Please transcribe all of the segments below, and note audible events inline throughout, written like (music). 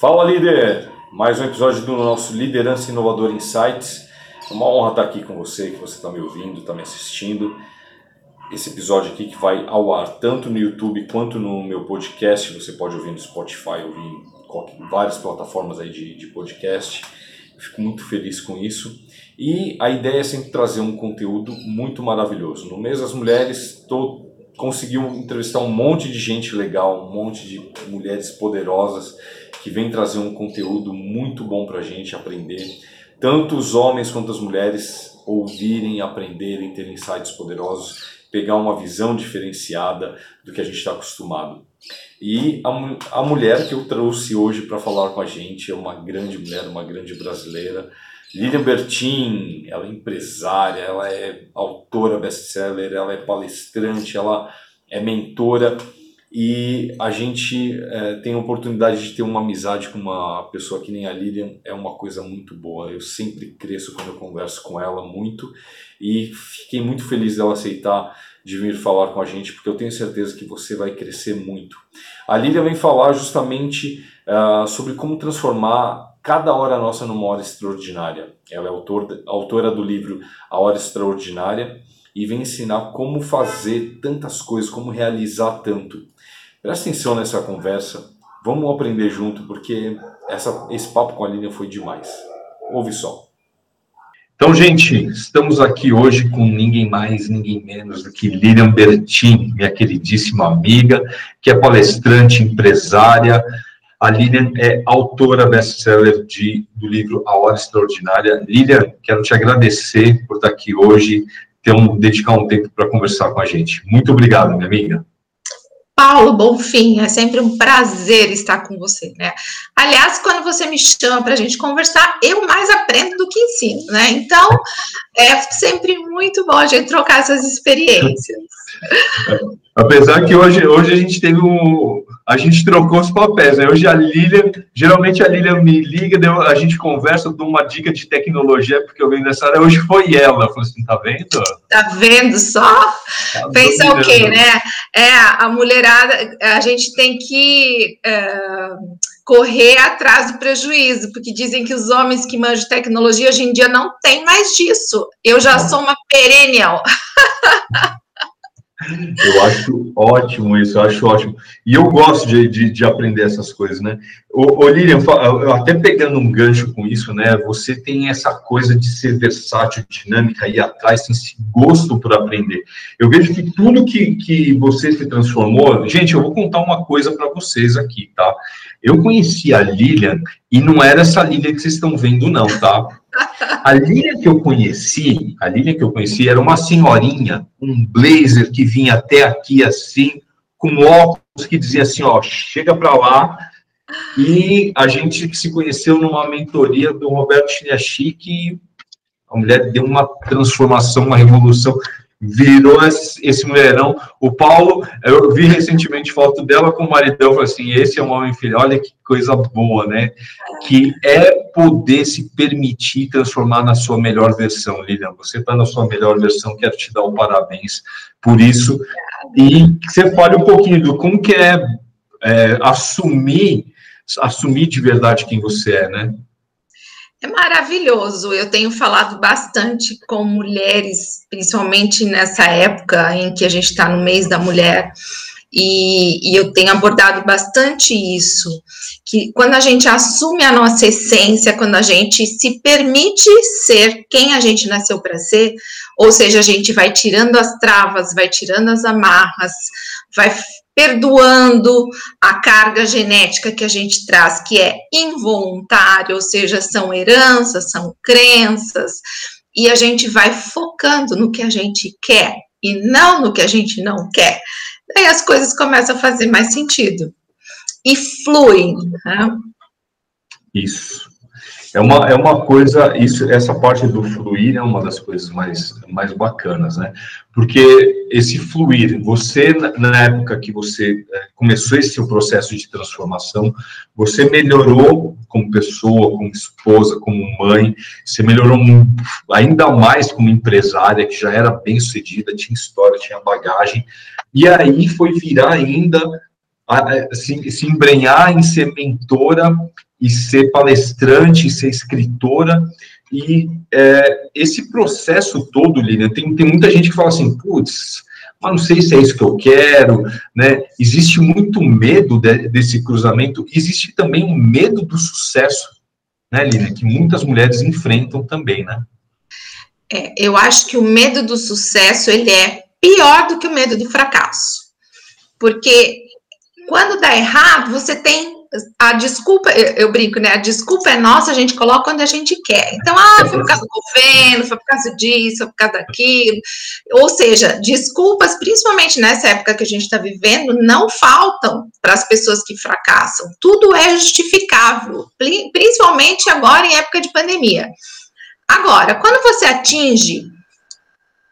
Fala líder! Mais um episódio do nosso Liderança Inovadora Insights. É uma honra estar aqui com você, que você está me ouvindo, está me assistindo. Esse episódio aqui que vai ao ar tanto no YouTube quanto no meu podcast. Você pode ouvir no Spotify, ouvir em várias plataformas aí de, de podcast. Fico muito feliz com isso. E a ideia é sempre trazer um conteúdo muito maravilhoso. No mês das mulheres, estou conseguiu entrevistar um monte de gente legal, um monte de mulheres poderosas que vem trazer um conteúdo muito bom para a gente aprender. Tanto os homens quanto as mulheres ouvirem, aprenderem, terem insights poderosos, pegar uma visão diferenciada do que a gente está acostumado. E a, a mulher que eu trouxe hoje para falar com a gente é uma grande mulher, uma grande brasileira, Lilian Bertin, ela é empresária, ela é autora best-seller, ela é palestrante, ela é mentora e a gente é, tem a oportunidade de ter uma amizade com uma pessoa que nem a Lilian, é uma coisa muito boa. Eu sempre cresço quando eu converso com ela muito e fiquei muito feliz dela aceitar de vir falar com a gente, porque eu tenho certeza que você vai crescer muito. A Lilian vem falar justamente uh, sobre como transformar cada hora nossa numa hora extraordinária. Ela é autor, autora do livro A Hora Extraordinária e vem ensinar como fazer tantas coisas, como realizar tanto. Presta atenção nessa conversa, vamos aprender junto, porque essa, esse papo com a Lilian foi demais. Ouve só. Então, gente, estamos aqui hoje com ninguém mais, ninguém menos do que Lilian Bertin, minha queridíssima amiga, que é palestrante, empresária, a Lilian é autora best-seller do livro A Hora Extraordinária. Lilian, quero te agradecer por estar aqui hoje, ter um, dedicar um tempo para conversar com a gente. Muito obrigado, minha amiga. Paulo Bonfim, é sempre um prazer estar com você, né? Aliás, quando você me chama para a gente conversar, eu mais aprendo do que ensino, né? Então, é sempre muito bom a gente trocar essas experiências. Apesar que hoje, hoje a gente teve um. A gente trocou os papéis, né? Hoje a Lilian, geralmente a Lilian me liga, a gente conversa, dou uma dica de tecnologia, porque eu venho nessa área. Hoje foi ela. Falou assim: tá vendo? Tá vendo só? Tá Pensa o quê, né? É, a mulherada, a gente tem que. É, correr atrás do prejuízo, porque dizem que os homens que manjam tecnologia hoje em dia não tem mais disso. Eu já sou uma perennial. (laughs) Eu acho ótimo isso, eu acho ótimo. E eu gosto de, de, de aprender essas coisas, né? Ô, ô Lilian, até pegando um gancho com isso, né? Você tem essa coisa de ser versátil, dinâmica, ir atrás, tem esse gosto por aprender. Eu vejo que tudo que, que você se transformou. Gente, eu vou contar uma coisa para vocês aqui, tá? Eu conheci a Lilian e não era essa Lilian que vocês estão vendo, não, tá? A Lilian que eu conheci, a Lilian que eu conheci era uma senhorinha, um blazer que vinha até aqui assim, com óculos que dizia assim, ó, chega para lá. E a gente se conheceu numa mentoria do Roberto Chiniachik e a mulher deu uma transformação, uma revolução virou esse mulherão. O Paulo, eu vi recentemente foto dela com o maridão, falei assim, esse é um homem filho, olha que coisa boa, né? Que é poder se permitir transformar na sua melhor versão, Lilian. Você está na sua melhor versão, quero te dar o um parabéns por isso. E você fale um pouquinho do como que é, é assumir, assumir de verdade quem você é, né? É maravilhoso. Eu tenho falado bastante com mulheres, principalmente nessa época em que a gente está no mês da mulher, e, e, eu tenho abordado bastante isso, que quando a gente assume a nossa essência, quando a gente se permite ser quem a gente nasceu para ser, ou seja, a gente vai tirando as travas, vai tirando as amarras, vai perdoando a carga genética que a gente traz, que é involuntária, ou seja, são heranças, são crenças, e a gente vai focando no que a gente quer e não no que a gente não quer. Daí as coisas começam a fazer mais sentido e fluem. Né? Isso. É uma, é uma coisa, isso, essa parte do fluir é uma das coisas mais, mais bacanas, né? Porque esse fluir, você, na época que você é, começou esse seu processo de transformação, você melhorou como pessoa, como esposa, como mãe, você melhorou ainda mais como empresária, que já era bem sucedida, tinha história, tinha bagagem, e aí foi virar ainda se, se embrenhar em ser mentora e ser palestrante, e ser escritora, e é, esse processo todo, Lilian, tem, tem muita gente que fala assim, putz, mas não sei se é isso que eu quero, né? Existe muito medo de, desse cruzamento, existe também um medo do sucesso, né, Lilian, que muitas mulheres enfrentam também, né? É, eu acho que o medo do sucesso, ele é pior do que o medo do fracasso. Porque quando dá errado, você tem a desculpa, eu, brinco, né? A desculpa é nossa, a gente coloca quando a gente quer. Então, ah, foi por causa do governo, foi por causa disso, foi por causa daquilo. Ou seja, desculpas, principalmente nessa época que a gente está vivendo, não faltam para as pessoas que fracassam. Tudo é justificável, principalmente agora em época de pandemia. Agora, quando você atinge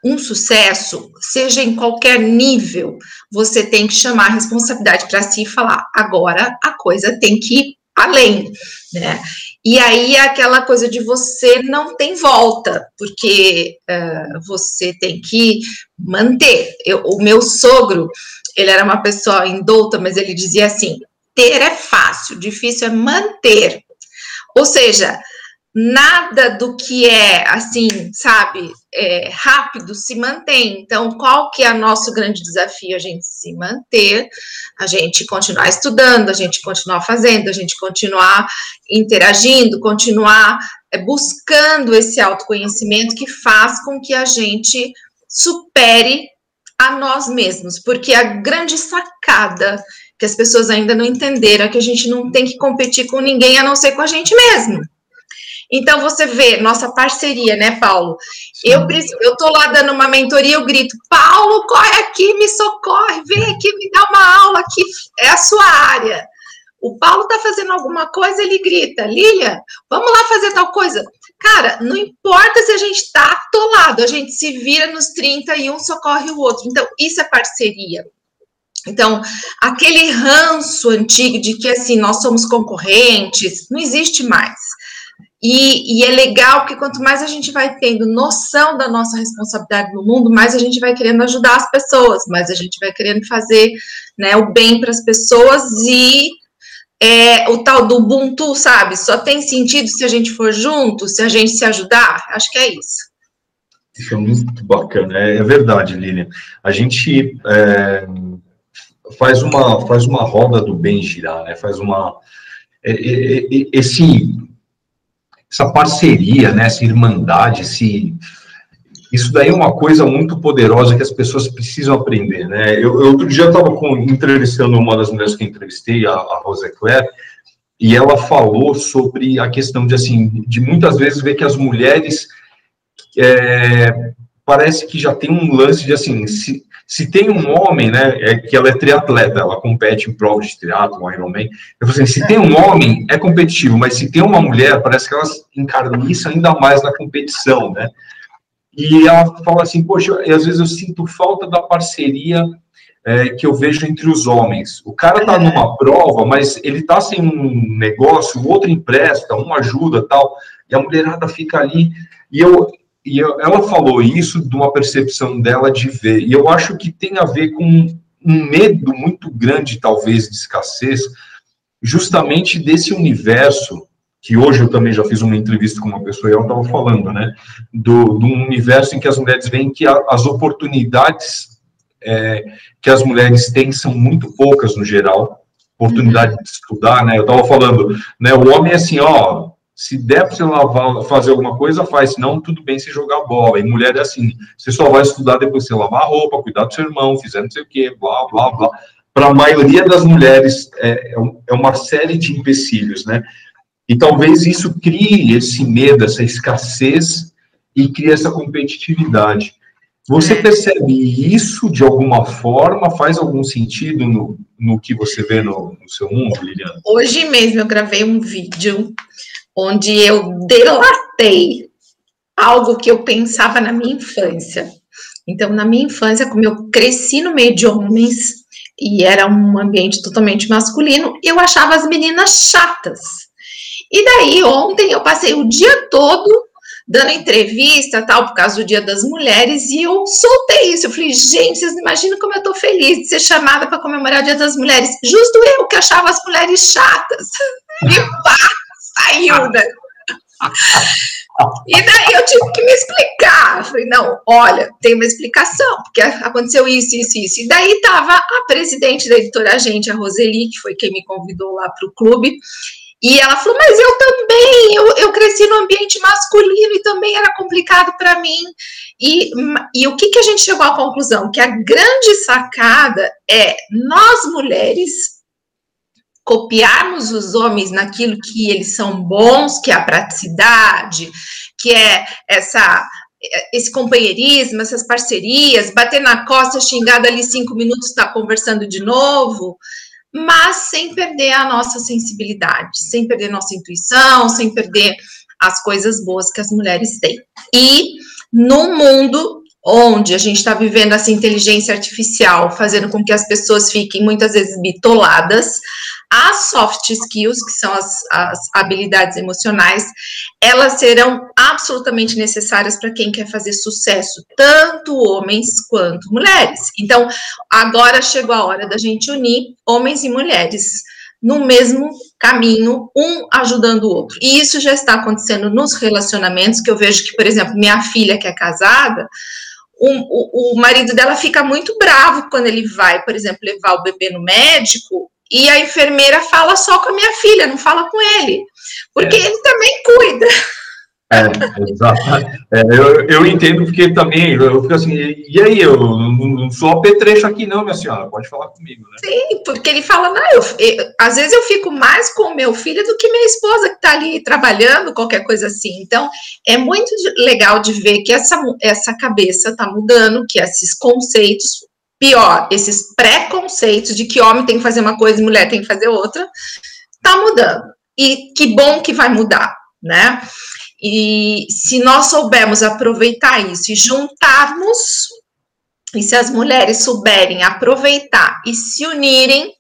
um sucesso, seja em qualquer nível, você tem que chamar a responsabilidade para si e falar: agora a coisa tem que ir além, né? E aí é aquela coisa de você não tem volta, porque uh, você tem que manter. Eu, o meu sogro, ele era uma pessoa indouta, mas ele dizia assim: ter é fácil, difícil é manter. Ou seja, nada do que é assim, sabe, é, rápido se mantém. Então, qual que é o nosso grande desafio? A gente se manter, a gente continuar estudando, a gente continuar fazendo, a gente continuar interagindo, continuar é, buscando esse autoconhecimento que faz com que a gente supere a nós mesmos, porque a grande sacada que as pessoas ainda não entenderam é que a gente não tem que competir com ninguém a não ser com a gente mesmo. Então, você vê nossa parceria, né, Paulo? Eu eu tô lá dando uma mentoria, eu grito, Paulo, corre aqui, me socorre, vem aqui, me dá uma aula aqui, é a sua área. O Paulo tá fazendo alguma coisa, ele grita, Lilia, vamos lá fazer tal coisa. Cara, não importa se a gente tá atolado, a gente se vira nos 30 e um socorre o outro. Então, isso é parceria. Então, aquele ranço antigo de que assim nós somos concorrentes, não existe mais. E, e, é legal que quanto mais a gente vai tendo noção da nossa responsabilidade no mundo, mais a gente vai querendo ajudar as pessoas, mais a gente vai querendo fazer né, o bem para as pessoas e é, o tal do Ubuntu, sabe? Só tem sentido se a gente for junto, se a gente se ajudar. Acho que é isso. Isso é muito bacana, é, é verdade, Lilian. A gente é, faz, uma, faz uma roda do bem girar, né? Faz uma. É, é, é esse essa parceria, né, essa irmandade, esse, isso daí é uma coisa muito poderosa que as pessoas precisam aprender, né? Eu, eu outro dia estava entrevistando uma das mulheres que entrevistei, a, a Rosa Claire, e ela falou sobre a questão de assim, de muitas vezes ver que as mulheres é, parece que já tem um lance de assim, se, se tem um homem, né, é que ela é triatleta, ela compete em provas de triatlo, Ironman. Eu falei assim, se tem um homem, é competitivo, mas se tem uma mulher, parece que elas encarniçam ainda mais na competição, né? E ela fala assim, poxa, às vezes eu sinto falta da parceria é, que eu vejo entre os homens. O cara tá numa prova, mas ele tá sem um negócio, o outro empresta, um ajuda, tal, e a mulherada fica ali, e eu, e ela falou isso de uma percepção dela de ver, e eu acho que tem a ver com um medo muito grande, talvez, de escassez, justamente desse universo, que hoje eu também já fiz uma entrevista com uma pessoa e ela estava falando, né, do, do universo em que as mulheres veem que a, as oportunidades é, que as mulheres têm são muito poucas no geral, oportunidade de estudar, né, eu estava falando, né, o homem é assim, ó, se der para você lavar, fazer alguma coisa, faz. Se não, tudo bem se jogar bola. E mulher é assim: você só vai estudar depois que você lavar a roupa, cuidar do seu irmão, fizer não sei o quê, blá, blá, blá. Para a maioria das mulheres, é, é, é uma série de empecilhos, né? E talvez isso crie esse medo, essa escassez e crie essa competitividade. Você é. percebe isso de alguma forma? Faz algum sentido no, no que você vê no, no seu mundo, Liliana? Hoje mesmo eu gravei um vídeo onde eu delatei algo que eu pensava na minha infância. Então, na minha infância, como eu cresci no meio de homens e era um ambiente totalmente masculino, eu achava as meninas chatas. E daí, ontem, eu passei o dia todo dando entrevista, tal, por causa do Dia das Mulheres, e eu soltei isso. Eu falei, gente, vocês imaginam como eu tô feliz de ser chamada para comemorar o Dia das Mulheres. Justo eu que achava as mulheres chatas. (laughs) E pá, né? E daí eu tive que me explicar. falei, não, olha, tem uma explicação, porque aconteceu isso, isso, isso. E daí estava a presidente da editora Agente, a Roseli, que foi quem me convidou lá para o clube, e ela falou, mas eu também, eu, eu cresci no ambiente masculino e também era complicado para mim. E, e o que, que a gente chegou à conclusão? Que a grande sacada é nós mulheres copiarmos os homens naquilo que eles são bons, que é a praticidade, que é essa esse companheirismo, essas parcerias, bater na costa, xingar ali cinco minutos, está conversando de novo, mas sem perder a nossa sensibilidade, sem perder nossa intuição, sem perder as coisas boas que as mulheres têm. E no mundo onde a gente está vivendo essa inteligência artificial, fazendo com que as pessoas fiquem muitas vezes bitoladas, as soft skills, que são as, as habilidades emocionais, elas serão absolutamente necessárias para quem quer fazer sucesso, tanto homens quanto mulheres. Então, agora chegou a hora da gente unir homens e mulheres no mesmo caminho, um ajudando o outro. E isso já está acontecendo nos relacionamentos, que eu vejo que, por exemplo, minha filha que é casada, o, o, o, marido dela fica muito bravo quando ele vai, por exemplo, levar o bebê no médico e a enfermeira fala só com a minha filha, não fala com ele, porque é. ele também cuida. É, exato. É, eu, eu entendo porque também eu fico assim, e aí, eu não sou apetrecho aqui, não, minha senhora, pode falar comigo, né? Sim, porque ele fala, não, eu, eu, às vezes eu fico mais com meu filho do que minha esposa que está ali trabalhando, qualquer coisa assim. Então, é muito legal de ver que essa, essa cabeça está mudando, que esses conceitos pior, esses preconceitos de que homem tem que fazer uma coisa e mulher tem que fazer outra, está mudando. E que bom que vai mudar, né? E se nós soubermos aproveitar isso e juntarmos, e se as mulheres souberem aproveitar e se unirem,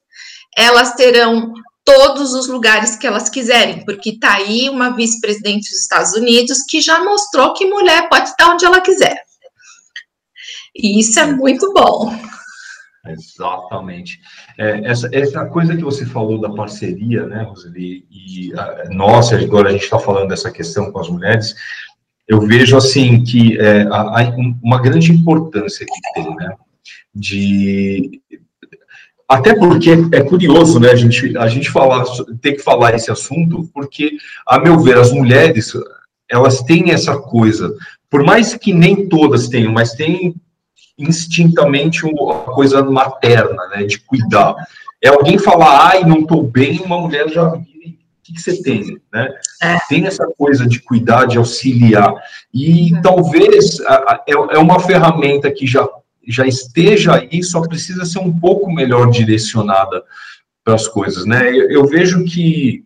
elas terão todos os lugares que elas quiserem, porque está aí uma vice-presidente dos Estados Unidos que já mostrou que mulher pode estar onde ela quiser. E isso é muito bom. Exatamente. É, essa, essa coisa que você falou da parceria, né, Roseli, e a, nossa, agora a gente está falando dessa questão com as mulheres, eu vejo, assim, que é, há, uma grande importância que tem, né, de... Até porque é curioso, né, a gente, a gente falar, ter que falar esse assunto, porque, a meu ver, as mulheres, elas têm essa coisa, por mais que nem todas tenham, mas tem instintamente uma coisa materna, né, de cuidar. É alguém falar, ai, não estou bem, uma mulher já o que, que você tem, né? É. Tem essa coisa de cuidar, de auxiliar. E uhum. talvez é, é uma ferramenta que já, já esteja aí, só precisa ser um pouco melhor direcionada para as coisas, né? Eu, eu vejo que,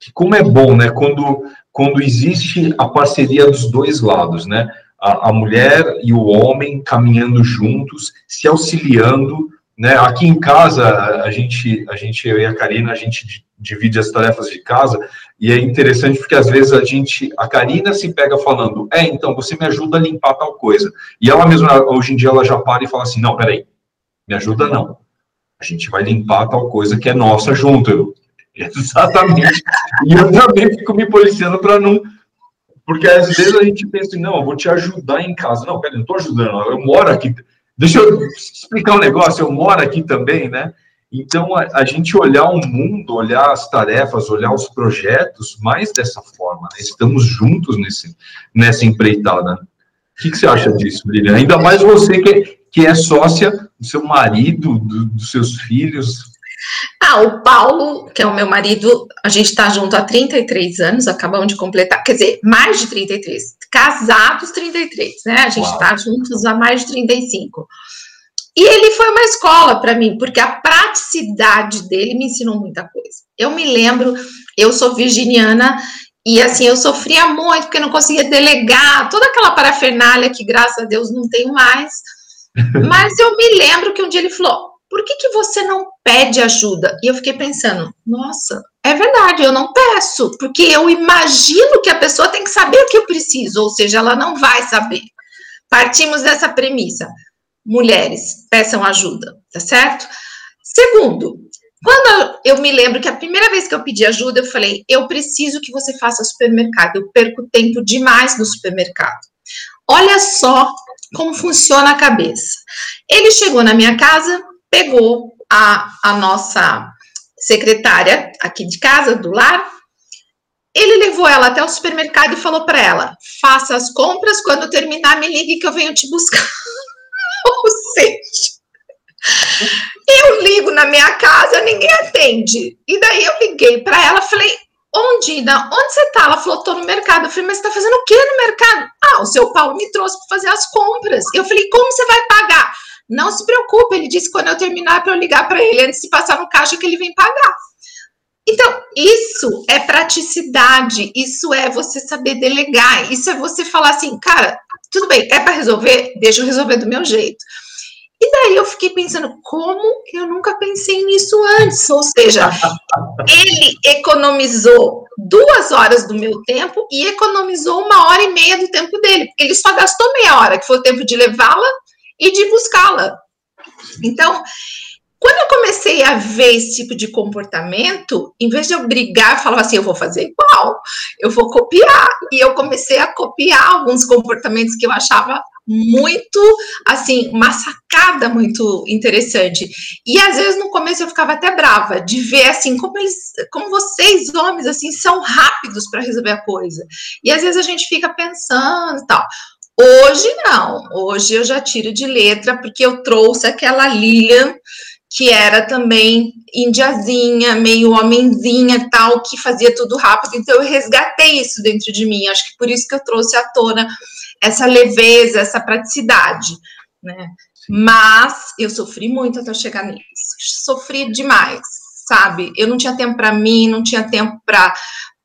que, como é bom, né? Quando, quando existe a parceria dos dois lados, né? A, a mulher e o homem caminhando juntos, se auxiliando, né? Aqui em casa, a gente, a gente, eu e a Karina, a gente divide as tarefas de casa, e é interessante porque às vezes a gente, a Karina se pega falando, é, então você me ajuda a limpar tal coisa. E ela mesma, hoje em dia, ela já para e fala assim, não, peraí, me ajuda não. A gente vai limpar tal coisa que é nossa junto. Eu, (laughs) exatamente. e eu também fico me policiando para não porque às vezes a gente pensa assim, não, eu vou te ajudar em casa. Não, peraí, não estou ajudando, eu moro aqui. Deixa eu explicar um negócio, eu moro aqui também, né? Então, a, a gente olhar o mundo, olhar as tarefas, olhar os projetos mais dessa forma, né? Estamos juntos nesse, nessa empreitada. O que, que você acha disso, Lilian? Ainda mais você que, que é sócia do seu marido, do, dos seus filhos. Ah, o Paulo, que é o meu marido, a gente está junto há 33 anos, acabamos de completar, quer dizer, mais de 33, casados 33, né? A gente está juntos há mais de 35. E ele foi uma escola para mim, porque a praticidade dele me ensinou muita coisa. Eu me lembro, eu sou virginiana e assim, eu sofria muito porque não conseguia delegar toda aquela parafernália que, graças a Deus, não tenho mais. (laughs) Mas eu me lembro que um dia ele falou: por que, que você não pede ajuda? E eu fiquei pensando, nossa, é verdade, eu não peço, porque eu imagino que a pessoa tem que saber o que eu preciso, ou seja, ela não vai saber. Partimos dessa premissa. Mulheres, peçam ajuda, tá certo? Segundo, quando eu me lembro que a primeira vez que eu pedi ajuda, eu falei: eu preciso que você faça supermercado, eu perco tempo demais no supermercado. Olha só como funciona a cabeça. Ele chegou na minha casa, pegou a, a nossa secretária aqui de casa, do lar, ele levou ela até o supermercado e falou para ela: faça as compras, quando terminar, me ligue que eu venho te buscar. (laughs) Ou seja, eu ligo na minha casa, ninguém atende. E daí eu liguei para ela, falei: onde, Ida? Onde você tá? Ela falou: tô no mercado. Eu falei: mas você tá fazendo o que no mercado? Ah, o seu Paulo me trouxe para fazer as compras. Eu falei: como você vai pagar? Não se preocupe, ele disse que quando eu terminar para eu ligar para ele antes de passar no caixa que ele vem pagar. Então, isso é praticidade, isso é você saber delegar, isso é você falar assim, cara, tudo bem, é para resolver, deixa eu resolver do meu jeito. E daí eu fiquei pensando, como eu nunca pensei nisso antes? Ou seja, (laughs) ele economizou duas horas do meu tempo e economizou uma hora e meia do tempo dele, porque ele só gastou meia hora, que foi o tempo de levá-la e de buscá-la. Então, quando eu comecei a ver esse tipo de comportamento, em vez de eu brigar, eu falava assim: eu vou fazer igual, eu vou copiar. E eu comecei a copiar alguns comportamentos que eu achava muito, assim, uma sacada muito interessante. E às vezes no começo eu ficava até brava de ver, assim, como eles, como vocês, homens, assim, são rápidos para resolver a coisa. E às vezes a gente fica pensando e tal. Hoje não, hoje eu já tiro de letra, porque eu trouxe aquela Lilian que era também indiazinha, meio homenzinha, tal, que fazia tudo rápido. Então eu resgatei isso dentro de mim. Acho que por isso que eu trouxe à tona essa leveza, essa praticidade, né? Mas eu sofri muito até chegar nisso. Sofri demais, sabe? Eu não tinha tempo para mim, não tinha tempo para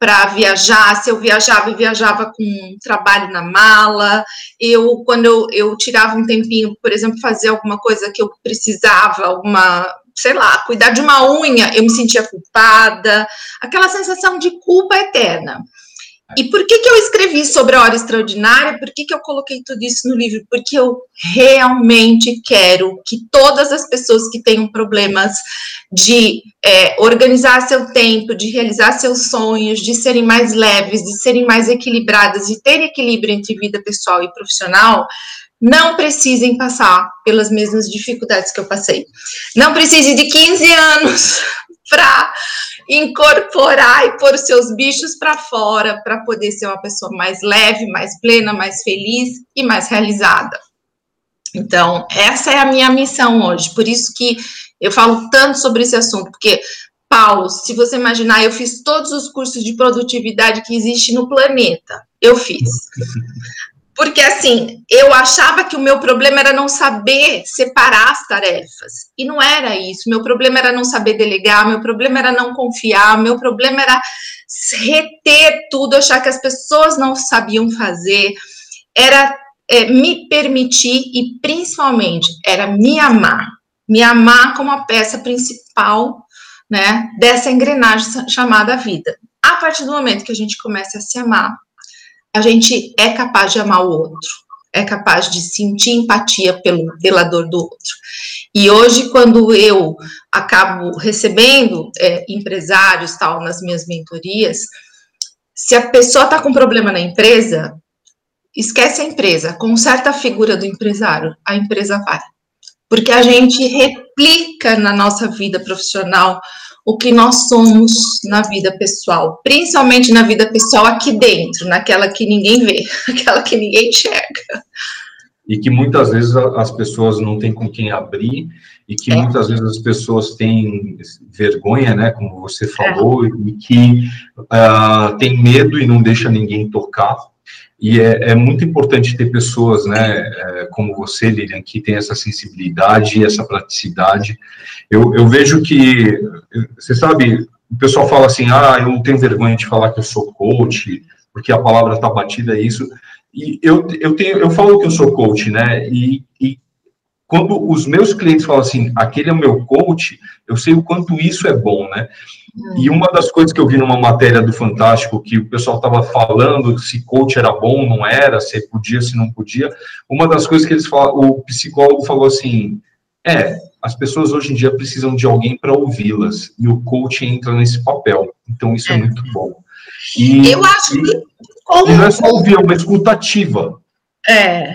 para viajar, se eu viajava, eu viajava com um trabalho na mala, eu, quando eu, eu tirava um tempinho, por exemplo, fazer alguma coisa que eu precisava, alguma, sei lá, cuidar de uma unha, eu me sentia culpada, aquela sensação de culpa eterna. E por que, que eu escrevi sobre a hora extraordinária? Por que, que eu coloquei tudo isso no livro? Porque eu realmente quero que todas as pessoas que tenham problemas de é, organizar seu tempo, de realizar seus sonhos, de serem mais leves, de serem mais equilibradas e ter equilíbrio entre vida pessoal e profissional, não precisem passar pelas mesmas dificuldades que eu passei. Não precise de 15 anos para incorporar e pôr os seus bichos para fora para poder ser uma pessoa mais leve, mais plena, mais feliz e mais realizada. Então, essa é a minha missão hoje. Por isso que eu falo tanto sobre esse assunto, porque Paulo, se você imaginar, eu fiz todos os cursos de produtividade que existe no planeta. Eu fiz. Porque assim, eu achava que o meu problema era não saber separar as tarefas. E não era isso. Meu problema era não saber delegar, meu problema era não confiar, meu problema era reter tudo, achar que as pessoas não sabiam fazer. Era é, me permitir e principalmente era me amar. Me amar como a peça principal, né, dessa engrenagem chamada vida. A partir do momento que a gente começa a se amar, a gente é capaz de amar o outro, é capaz de sentir empatia pelo, pela dor do outro. E hoje, quando eu acabo recebendo é, empresários tal nas minhas mentorias, se a pessoa está com problema na empresa, esquece a empresa, conserta a figura do empresário, a empresa vai. Porque a gente replica na nossa vida profissional o que nós somos na vida pessoal, principalmente na vida pessoal aqui dentro, naquela que ninguém vê, (laughs) aquela que ninguém enxerga. E que muitas vezes as pessoas não têm com quem abrir, e que é. muitas vezes as pessoas têm vergonha, né, como você falou, é. e que uh, tem medo e não deixa ninguém tocar. E é, é, muito importante ter pessoas, né, é, como você, Lilian, que tem essa sensibilidade e essa praticidade. Eu, eu vejo que, você sabe, o pessoal fala assim, ah, eu não tenho vergonha de falar que eu sou coach, porque a palavra está batida, é isso. E eu, eu, tenho, eu falo que eu sou coach, né, e, e quando os meus clientes falam assim, aquele é o meu coach, eu sei o quanto isso é bom, né? Hum. E uma das coisas que eu vi numa matéria do Fantástico, que o pessoal estava falando se coach era bom, não era, se podia, se não podia, uma das coisas que eles falaram, o psicólogo falou assim, é, as pessoas hoje em dia precisam de alguém para ouvi-las, e o coach entra nesse papel, então isso é, é muito bom. E, eu acho que... Como... E não é só ouvir, é uma escutativa. É,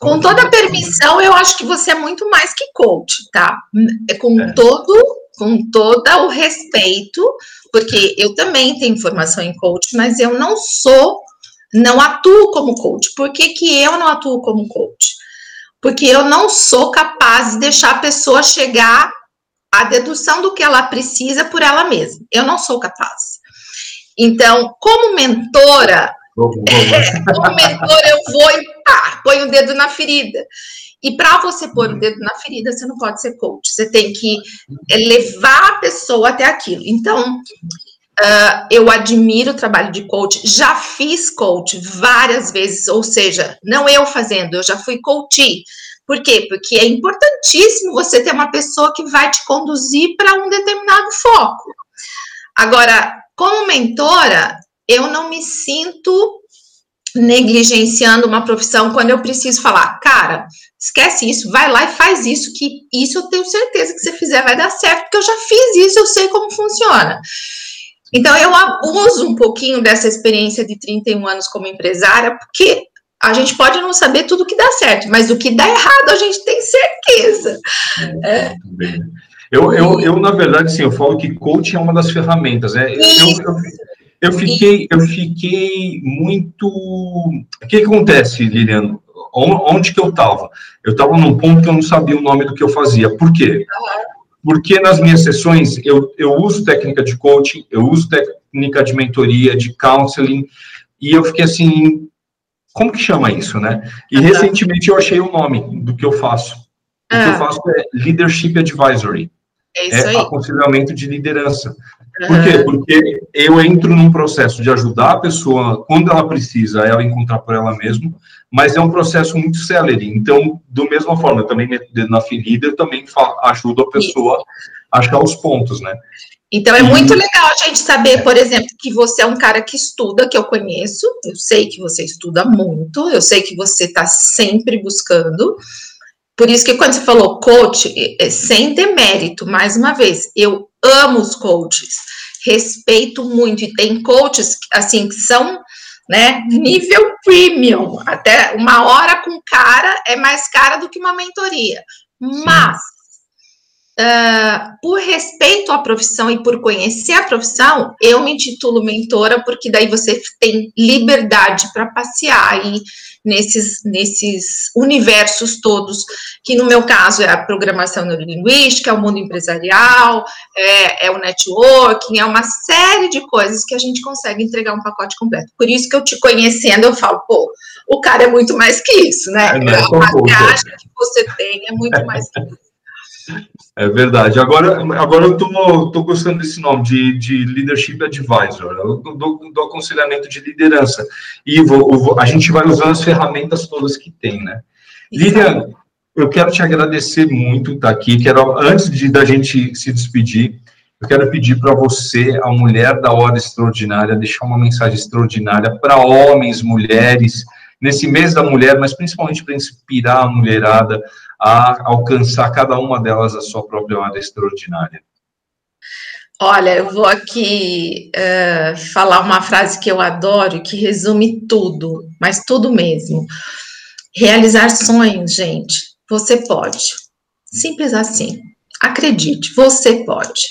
com toda a permissão, eu acho que você é muito mais que coach, tá? É com é. todo, com todo o respeito, porque eu também tenho formação em coach, mas eu não sou, não atuo como coach. Por que, que eu não atuo como coach? Porque eu não sou capaz de deixar a pessoa chegar à dedução do que ela precisa por ela mesma. Eu não sou capaz. Então, como mentora, como mentor, eu vou e pá, põe o dedo na ferida. E para você pôr o dedo na ferida, você não pode ser coach. Você tem que levar a pessoa até aquilo. Então, uh, eu admiro o trabalho de coach. Já fiz coach várias vezes, ou seja, não eu fazendo, eu já fui coach. Por quê? Porque é importantíssimo você ter uma pessoa que vai te conduzir para um determinado foco. Agora, como mentora, eu não me sinto negligenciando uma profissão quando eu preciso falar, cara, esquece isso, vai lá e faz isso, que isso eu tenho certeza que você fizer vai dar certo, porque eu já fiz isso, eu sei como funciona. Então, eu abuso um pouquinho dessa experiência de 31 anos como empresária, porque a gente pode não saber tudo que dá certo, mas o que dá errado a gente tem certeza. É. Eu, eu, eu, na verdade, sim, eu falo que coaching é uma das ferramentas. Né? Eu, eu, eu fiquei, eu fiquei muito. O que, que acontece, Lilian? Onde que eu estava? Eu estava num ponto que eu não sabia o nome do que eu fazia. Por quê? Porque nas minhas sessões eu, eu uso técnica de coaching, eu uso técnica de mentoria, de counseling, e eu fiquei assim, como que chama isso, né? E recentemente eu achei o nome do que eu faço. O que eu ah. faço é Leadership Advisory. É, é aconselhamento de liderança. Por quê? Porque eu entro num processo de ajudar a pessoa, quando ela precisa, ela encontrar por ela mesma, mas é um processo muito célere. Então, do mesma forma, eu também na ferida, eu também ajudo a pessoa a achar os pontos, né? Então é muito legal a gente saber, por exemplo, que você é um cara que estuda, que eu conheço, eu sei que você estuda muito, eu sei que você está sempre buscando. Por isso que quando você falou coach, é sem demérito, mais uma vez, eu amo os coaches, respeito muito, e tem coaches, assim, que são, né, nível premium, até uma hora com cara é mais cara do que uma mentoria, mas... Uh, por respeito à profissão e por conhecer a profissão, eu me intitulo mentora, porque daí você tem liberdade para passear e nesses, nesses universos todos, que no meu caso é a programação neurolinguística, é o mundo empresarial, é, é o networking, é uma série de coisas que a gente consegue entregar um pacote completo. Por isso que eu te conhecendo, eu falo, pô, o cara é muito mais que isso, né? É, a bagagem que você tem é muito mais que isso. É verdade. Agora, agora eu tô, tô gostando desse nome, de, de Leadership Advisor, do, aconselhamento de liderança. E vou, vou, a gente vai usando as ferramentas todas que tem, né? Lilian, eu quero te agradecer muito estar aqui. Quero, antes de da gente se despedir, eu quero pedir para você, a mulher da hora extraordinária, deixar uma mensagem extraordinária para homens, mulheres, nesse mês da mulher, mas principalmente para inspirar a mulherada a alcançar cada uma delas a sua própria área extraordinária? Olha, eu vou aqui uh, falar uma frase que eu adoro, que resume tudo, mas tudo mesmo. Realizar sonhos, gente, você pode. Simples assim. Acredite, você pode.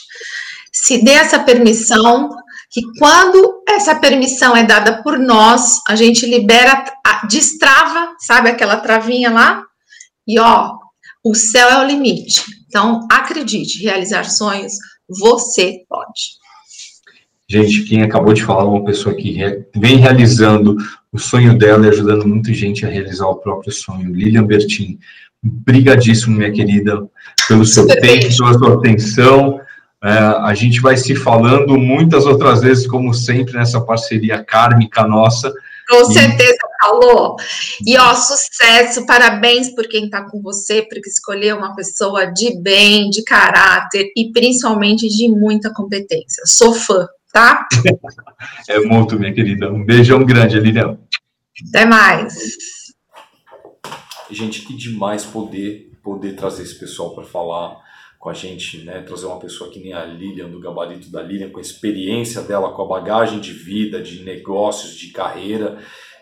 Se dê essa permissão, que quando essa permissão é dada por nós, a gente libera, destrava, sabe aquela travinha lá? E ó, o céu é o limite. Então, acredite, realizar sonhos, você pode. Gente, quem acabou de falar, uma pessoa que vem realizando o sonho dela e ajudando muita gente a realizar o próprio sonho. Lilian Bertin, brigadíssimo, minha querida, pelo seu Super tempo, bem. pela sua atenção. É, a gente vai se falando muitas outras vezes, como sempre, nessa parceria kármica nossa. Com certeza, Falou. E ó, sucesso, parabéns por quem está com você, porque escolheu uma pessoa de bem, de caráter e principalmente de muita competência. Sou fã, tá? (laughs) É muito, minha querida. Um beijão grande, Lilian. Até mais. Gente, que demais poder poder trazer esse pessoal para falar com a gente, né? Trazer uma pessoa que nem a Lilian, do gabarito da Lilian, com a experiência dela, com a bagagem de vida, de negócios, de carreira,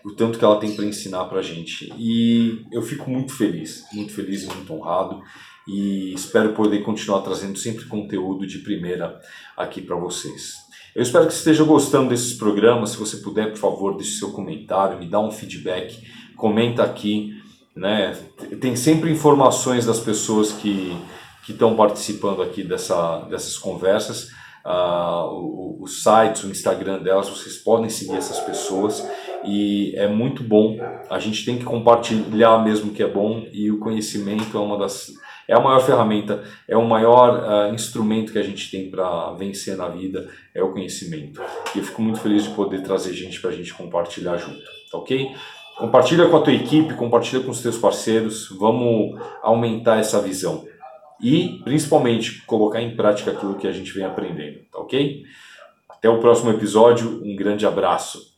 o tanto que ela tem para ensinar para gente. E eu fico muito feliz, muito feliz e muito honrado. E espero poder continuar trazendo sempre conteúdo de primeira aqui para vocês. Eu espero que esteja gostando desses programas. Se você puder, por favor, deixe seu comentário, me dá um feedback, comenta aqui. Né? Tem sempre informações das pessoas que estão participando aqui dessa, dessas conversas. Uh, o, o site, o Instagram delas, vocês podem seguir essas pessoas e é muito bom. A gente tem que compartilhar mesmo que é bom e o conhecimento é uma das é a maior ferramenta, é o maior uh, instrumento que a gente tem para vencer na vida é o conhecimento. E eu fico muito feliz de poder trazer gente para a gente compartilhar junto, tá ok? Compartilha com a tua equipe, compartilha com os teus parceiros, vamos aumentar essa visão e, principalmente, colocar em prática aquilo que a gente vem aprendendo, tá ok? Até o próximo episódio, um grande abraço.